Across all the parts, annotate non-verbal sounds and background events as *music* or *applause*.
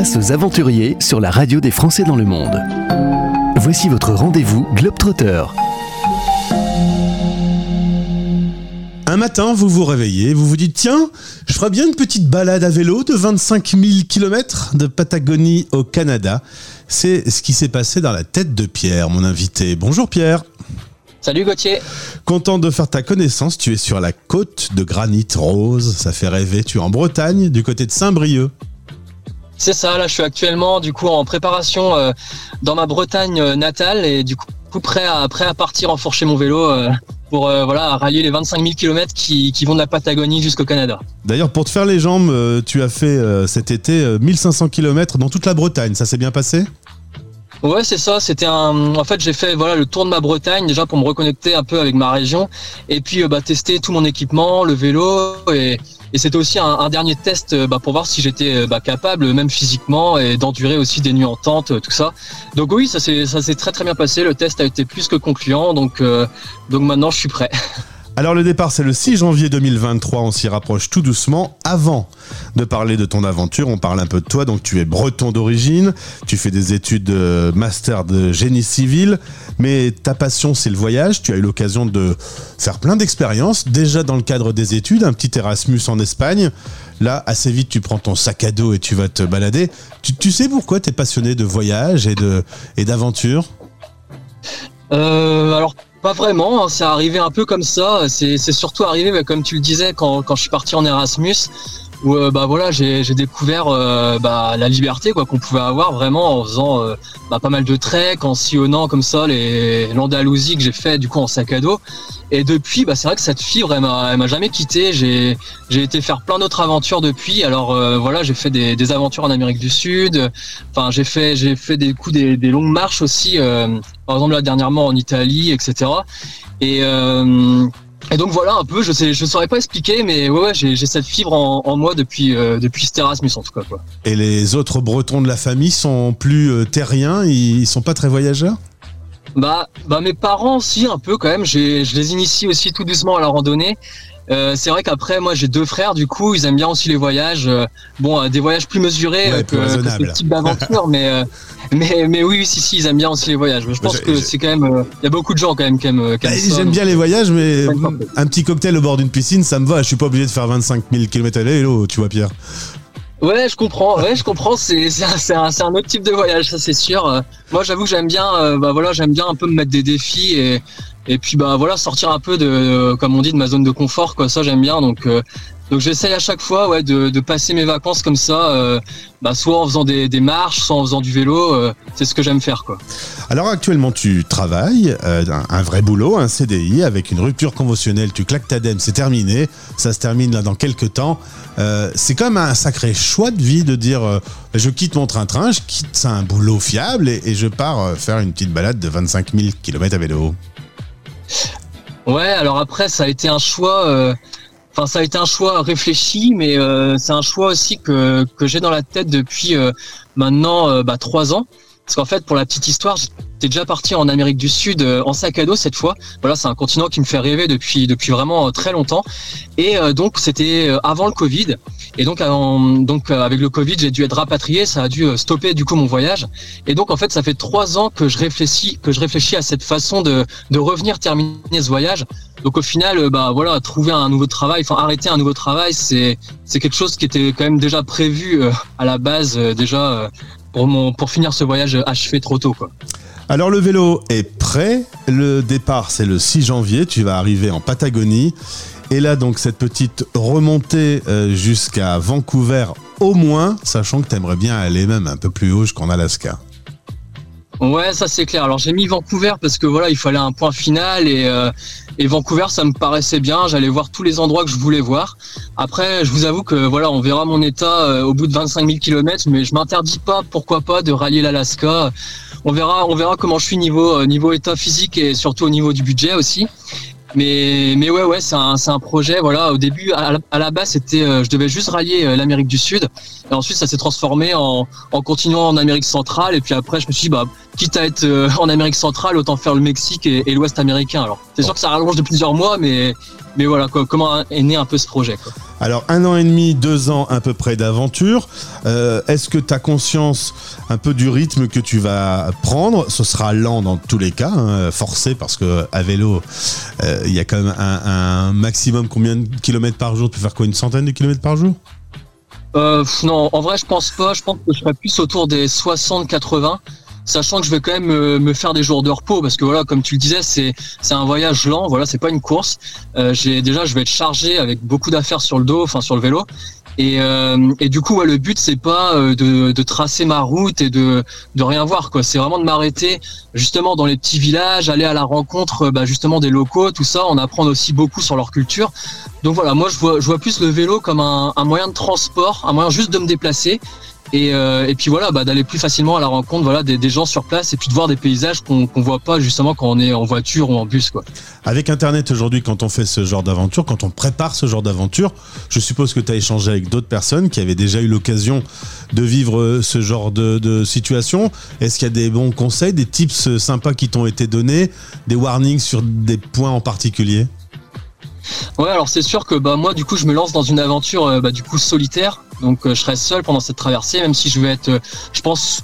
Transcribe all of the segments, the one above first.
Place aux aventuriers sur la radio des Français dans le monde. Voici votre rendez-vous Globetrotter. Un matin, vous vous réveillez, vous vous dites tiens, je ferais bien une petite balade à vélo de 25 000 km de Patagonie au Canada. C'est ce qui s'est passé dans la tête de Pierre, mon invité. Bonjour Pierre. Salut Gauthier. Content de faire ta connaissance, tu es sur la côte de granit rose, ça fait rêver, tu es en Bretagne, du côté de Saint-Brieuc. C'est ça, là je suis actuellement du coup en préparation euh, dans ma Bretagne euh, natale et du coup prêt à, prêt à partir enfourcher mon vélo euh, pour voilà rallier les 25 000 km qui, qui vont de la Patagonie jusqu'au Canada. D'ailleurs pour te faire les jambes, tu as fait cet été 1500 km dans toute la Bretagne, ça s'est bien passé? Ouais, c'est ça. C'était un. En fait, j'ai fait voilà le tour de ma Bretagne déjà pour me reconnecter un peu avec ma région et puis bah, tester tout mon équipement, le vélo et, et c'était aussi un, dernier test euh, bah, pour voir si j'étais euh, bah, capable, même physiquement, et d'endurer aussi des nuits en tente, tout ça. Donc oui, ça s'est ça s'est très très bien passé. Le test a été plus que concluant. Donc donc maintenant, je suis prêt. *laughs* Alors le départ c'est le 6 janvier 2023, on s'y rapproche tout doucement. Avant de parler de ton aventure, on parle un peu de toi. Donc tu es breton d'origine, tu fais des études de master de génie civil, mais ta passion c'est le voyage. Tu as eu l'occasion de faire plein d'expériences, déjà dans le cadre des études, un petit Erasmus en Espagne. Là, assez vite, tu prends ton sac à dos et tu vas te balader. Tu, sais pourquoi tu es passionné de voyage et d'aventure? Euh, alors pas vraiment, hein, c'est arrivé un peu comme ça. C'est surtout arrivé, comme tu le disais, quand, quand je suis parti en Erasmus, où euh, bah voilà, j'ai découvert euh, bah, la liberté quoi qu'on pouvait avoir vraiment en faisant euh, bah, pas mal de trek, en sillonnant comme ça les l'Andalousie que j'ai fait du coup en sac à dos. Et depuis, bah, c'est vrai que cette fibre, elle m'a, jamais quitté. J'ai, j'ai été faire plein d'autres aventures depuis. Alors voilà, j'ai fait des, des, aventures en Amérique du Sud. Enfin, j'ai fait, j'ai fait des coups des, des longues marches aussi. par exemple là dernièrement en Italie, etc. Et et donc voilà un peu, je sais, je saurais pas expliquer, mais ouais, ouais j'ai, cette fibre en, moi depuis euh, depuis Erasmus en tout cas quoi. Et les autres Bretons de la famille sont plus euh, terriens, ils sont pas très voyageurs? Bah, bah mes parents aussi un peu quand même. J'ai, je les initie aussi tout doucement à la randonnée. Euh, c'est vrai qu'après, moi, j'ai deux frères, du coup, ils aiment bien aussi les voyages. Euh, bon, euh, des voyages plus mesurés que, que, ce type d'aventure, *laughs* mais, mais, mais oui, si, si, ils aiment bien aussi les voyages. Mais je pense que c'est quand même, il y a beaucoup de gens quand même qui aiment, qui bah, J'aime bien les voyages, mais un petit cocktail au bord d'une piscine, ça me va. Je suis pas obligé de faire 25 000 km à vélo, tu vois, Pierre. Ouais, je comprends. Ouais, je comprends. C'est c'est un, un, autre type de voyage, ça c'est sûr. Moi, j'avoue que j'aime bien. bah voilà, j'aime bien un peu me mettre des défis et et puis bah voilà sortir un peu de comme on dit de ma zone de confort quoi ça j'aime bien donc euh, donc j'essaye à chaque fois ouais de, de, passer mes vacances comme ça euh, bah, soit en faisant des, des, marches soit en faisant du vélo euh, c'est ce que j'aime faire quoi alors actuellement tu travailles un, vrai boulot un CDI avec une rupture conventionnelle tu claques ta dème c'est terminé ça se termine là dans quelques temps c'est quand même un sacré choix de vie de dire je quitte mon train-train je quitte un boulot fiable et, et je pars faire une petite balade de 25 000 km à vélo Ouais, alors après, ça a été un choix. Euh, enfin, ça a été un choix réfléchi, mais euh, c'est un choix aussi que, que j'ai dans la tête depuis euh, maintenant bah, trois ans. Parce qu'en fait, pour la petite histoire, j'étais déjà parti en Amérique du Sud en sac à dos cette fois. Voilà, c'est un continent qui me fait rêver depuis depuis vraiment très longtemps. Et donc, c'était avant le Covid. Et donc, donc euh, avec le Covid, j'ai dû être rapatrié, ça a dû euh, stopper du coup mon voyage. Et donc en fait, ça fait trois ans que je réfléchis, que je réfléchis à cette façon de, revenir terminer ce voyage. Donc au final, euh, bah voilà, trouver un nouveau travail, enfin arrêter un nouveau travail, c'est c'est quelque chose qui était quand même déjà prévu à la base déjà pour mon pour finir ce voyage achevé trop tôt quoi. Alors le vélo est prêt, le départ c'est le 6 janvier, tu vas arriver en Patagonie et là, donc, cette petite remontée euh, jusqu'à Vancouver au moins, sachant que tu aimerais bien aller même un peu plus haut qu'en Alaska. Ouais, ça c'est clair. Alors j'ai mis Vancouver parce que voilà, il fallait un point final et, euh, Vancouver, ça me paraissait bien. J'allais voir tous les endroits que je voulais voir. Après, je vous avoue que voilà, on verra mon état euh, au bout de 25 000 km, mais je m'interdis pas, pourquoi pas, de rallier l'Alaska. On verra, on verra comment je suis niveau niveau état physique et surtout au niveau du budget aussi. Mais, mais ouais, ouais, c'est un, un, projet. Voilà, au début, à, la base, c'était, euh, je devais juste rallier euh, l'Amérique du Sud. Et ensuite, ça s'est transformé en, en continuant en Amérique centrale. Et puis après, je me suis dit, bah, quitte à être euh, en Amérique centrale, autant faire le Mexique et, l'Ouest américain. Alors, c'est sûr que ça rallonge de plusieurs mois, mais, mais voilà, comment est né un peu ce projet. Alors, un an et demi, deux ans à peu près d'aventure. Euh, est-ce que tu as conscience un peu du rythme que tu vas prendre Ce sera lent dans tous les cas, hein, forcé, parce que à vélo, euh, il y a quand même un, maximum combien de kilomètres par jour? Tu peux faire quoi Une centaine de kilomètres par jour? Euh, Non, en vrai, je pense pas. Je pense que je serai plus autour des 60-80 sachant que je vais quand même me, faire des jours de repos parce que voilà, comme tu le disais, c'est un voyage lent. Voilà, c'est pas une course. Euh, j'ai déjà, je vais être chargé avec beaucoup d'affaires sur le dos, enfin sur le vélo. Et, euh, du coup, le but c'est pas euh, de, tracer ma route et de, rien voir quoi. C'est vraiment de m'arrêter justement dans les petits villages, aller à la rencontre bah, justement des locaux, tout ça, en apprendre aussi beaucoup sur leur culture. Donc voilà, moi je vois, plus le vélo comme un moyen de transport, un moyen juste de me déplacer et, euh, et puis voilà, bah, d'aller plus facilement à la rencontre voilà, des, des, gens sur place et puis de voir des paysages qu'on qu'on voit pas justement quand on est en voiture ou en bus. Quoi. Avec Internet aujourd'hui, quand on fait ce genre d'aventure, quand on prépare ce genre d'aventure, je suppose que tu as échangé avec d'autres personnes qui avaient déjà eu l'occasion de vivre euh, ce genre de, de situation. Est-ce qu'il y a des bons conseils, des tips sympas qui t'ont été donnés, des warnings sur des points en particulier? Ouais, alors c'est sûr que bah moi du coup je me lance dans une aventure euh, bah, du coup solitaire, donc euh, je serai seul pendant cette traversée, même si je vais être, euh, je pense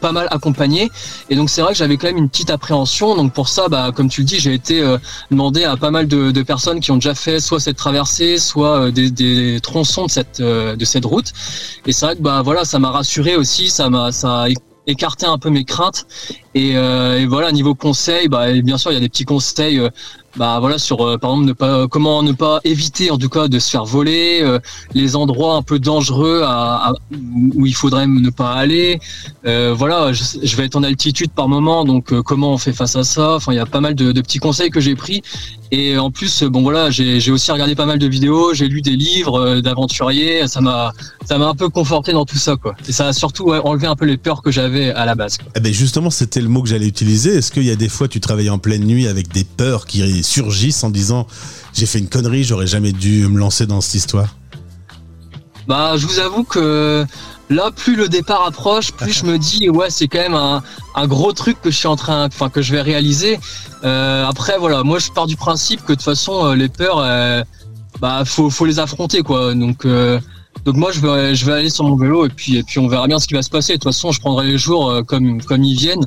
pas mal accompagné. Et donc c'est vrai que j'avais quand même une petite appréhension. Donc pour ça bah comme tu le dis j'ai été demandé à pas mal de, de, personnes qui ont déjà fait soit cette traversée soit des, des, tronçons de cette de cette route. Et c'est vrai que bah voilà ça m'a rassuré aussi ça m'a ça a écarté un peu mes craintes. Et, et voilà niveau conseil bah bien sûr il y a des petits conseils bah voilà sur euh, par exemple ne pas comment ne pas éviter en tout cas de se faire voler euh, les endroits un peu dangereux où il faudrait ne pas aller. Euh, voilà je, vais être en altitude par moment donc comment on fait face à ça? Enfin il y a pas mal de, de petits conseils que j'ai pris. Et en plus bon voilà j'ai aussi regardé pas mal de vidéos j'ai lu des livres d'aventuriers ça m'a ça m'a un peu conforté dans tout ça quoi. Et ça a surtout enlevé un peu les peurs que j'avais à la base Eh ben justement c'était le mot que j'allais utiliser. Est-ce qu'il y a des fois tu travailles en pleine nuit avec des peurs qui surgissent en disant j'ai fait une connerie, j'aurais jamais dû me lancer dans cette histoire Bah, je vous avoue que là, plus le départ approche, plus je me dis ouais, c'est quand même un, gros truc que je suis en train, enfin que je vais réaliser. Euh, après, voilà, moi je pars du principe que de toute façon euh, les peurs, euh, bah faut, faut les affronter quoi. Donc donc moi je vais je vais aller sur mon vélo et puis et puis on verra bien ce qui va se passer. De toute façon, je prendrai les jours comme comme ils viennent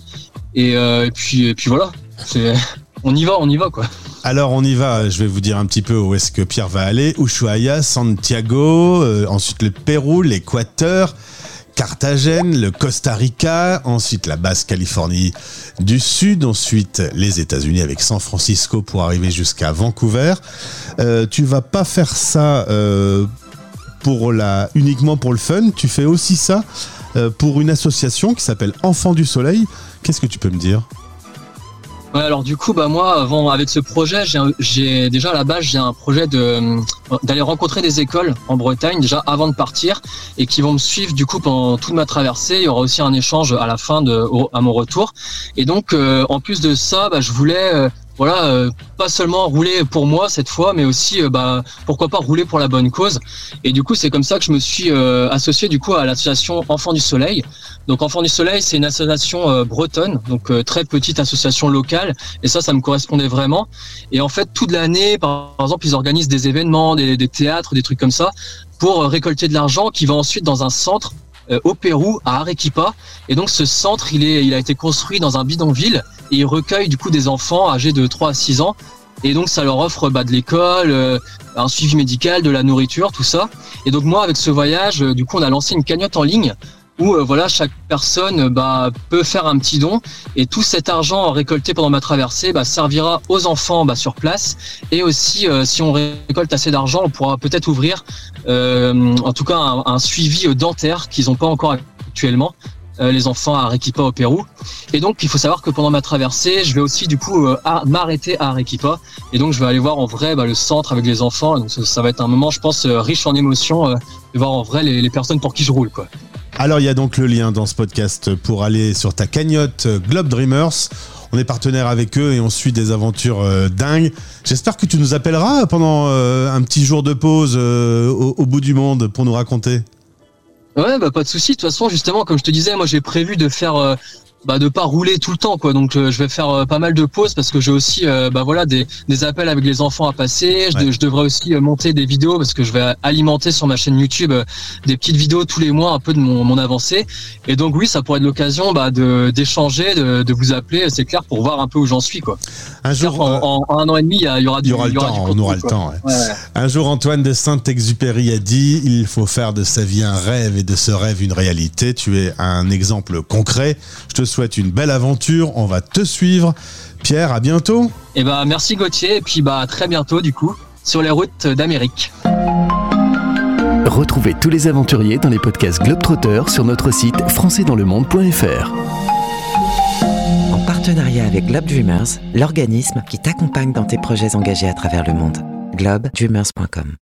et, et puis et puis voilà. C'est on y va, on y va quoi. Alors on y va, je vais vous dire un petit peu où est-ce que Pierre va aller. Ushuaia, Santiago, euh, ensuite le Pérou, l'Équateur, Carthagène, le Costa Rica, ensuite la basse Californie du Sud, ensuite les États-Unis avec San Francisco pour arriver jusqu'à Vancouver. Euh, tu vas pas faire ça euh, uniquement pour le fun, tu fais aussi ça pour une association qui s'appelle Enfants du Soleil. Qu'est-ce que tu peux me dire? Ouais, alors du coup, bah moi, avant avec ce projet, j'ai déjà à la base j'ai un projet de euh, d'aller rencontrer des écoles en Bretagne déjà avant de partir et qui vont me suivre du coup pendant toute ma traversée. Il y aura aussi un échange à la fin de à mon retour. Et donc, euh, en plus de ça, bah, je voulais euh, voilà, euh, pas seulement rouler pour moi cette fois, mais aussi, euh, bah, pourquoi pas rouler pour la bonne cause. Et du coup, c'est comme ça que je me suis euh, associé du coup à l'association Enfants du Soleil. Donc, Enfants du Soleil, c'est une association bretonne, donc très petite association locale. Et ça, ça me correspondait vraiment. Et en fait, toute l'année, par exemple, ils organisent des événements, des, des théâtres, des trucs comme ça, pour récolter de l'argent qui va ensuite dans un centre au Pérou, à Arequipa. Et donc ce centre, il, est, il a été construit dans un bidonville et il recueille du coup des enfants âgés de 3 à 6 ans. Et donc ça leur offre bah, de l'école, euh, un suivi médical, de la nourriture, tout ça. Et donc moi avec ce voyage, euh, du coup on a lancé une cagnotte en ligne où euh, voilà chaque personne bah, peut faire un petit don et tout cet argent récolté pendant ma traversée bah, servira aux enfants bah, sur place et aussi si on récolte assez d'argent on pourra peut-être ouvrir en tout cas un, suivi dentaire qu'ils n'ont pas encore actuellement les enfants à Arequipa au Pérou. Et donc il faut savoir que pendant ma traversée, je vais aussi du coup euh, m'arrêter à Arequipa. Et donc je vais aller voir en vrai bah, le centre avec les enfants. Donc ça, va être un moment, je pense, euh, riche en émotions de voir en vrai les, personnes pour qui je roule. Alors il y a donc le lien dans ce podcast pour aller sur ta cagnotte Globe Dreamers. On est partenaire avec eux et on suit des aventures dingues. J'espère que tu nous appelleras pendant un petit jour de pause au, bout du monde pour nous raconter. Ouais, bah pas de souci. De toute façon, justement, comme je te disais, moi j'ai prévu de faire euh, bah, de pas rouler tout le temps quoi. Donc euh, je vais faire euh, pas mal de pauses parce que j'ai aussi euh, bah voilà des, des appels avec les enfants à passer. Je, Ouais. je devrais aussi monter des vidéos parce que je vais alimenter sur ma chaîne YouTube des petites vidéos tous les mois un peu de mon, mon avancée. Et donc oui, ça pourrait être l'occasion bah, de d'échanger, de, de vous appeler, c'est clair pour voir un peu où j'en suis quoi. Un jour, en, en- en un an et demi, il y, aura il du y aura le il y aura temps, on aura le quoi. temps. ouais. Ouais, ouais. Un jour, Antoine de Saint-Exupéry a dit il faut faire de sa vie un rêve et de ce rêve une réalité. Tu es un exemple concret. Je te souhaite une belle aventure. On va te suivre. Pierre, à bientôt. Et bah merci Gauthier et puis bah à très bientôt du coup sur les routes d'Amérique. Retrouvez tous les aventuriers dans les podcasts Globetrotter sur notre site françaisdanslemonde.fr. En partenariat avec Globe Dreamers, l'organisme qui t'accompagne dans tes projets engagés à travers le monde. globedreamers.com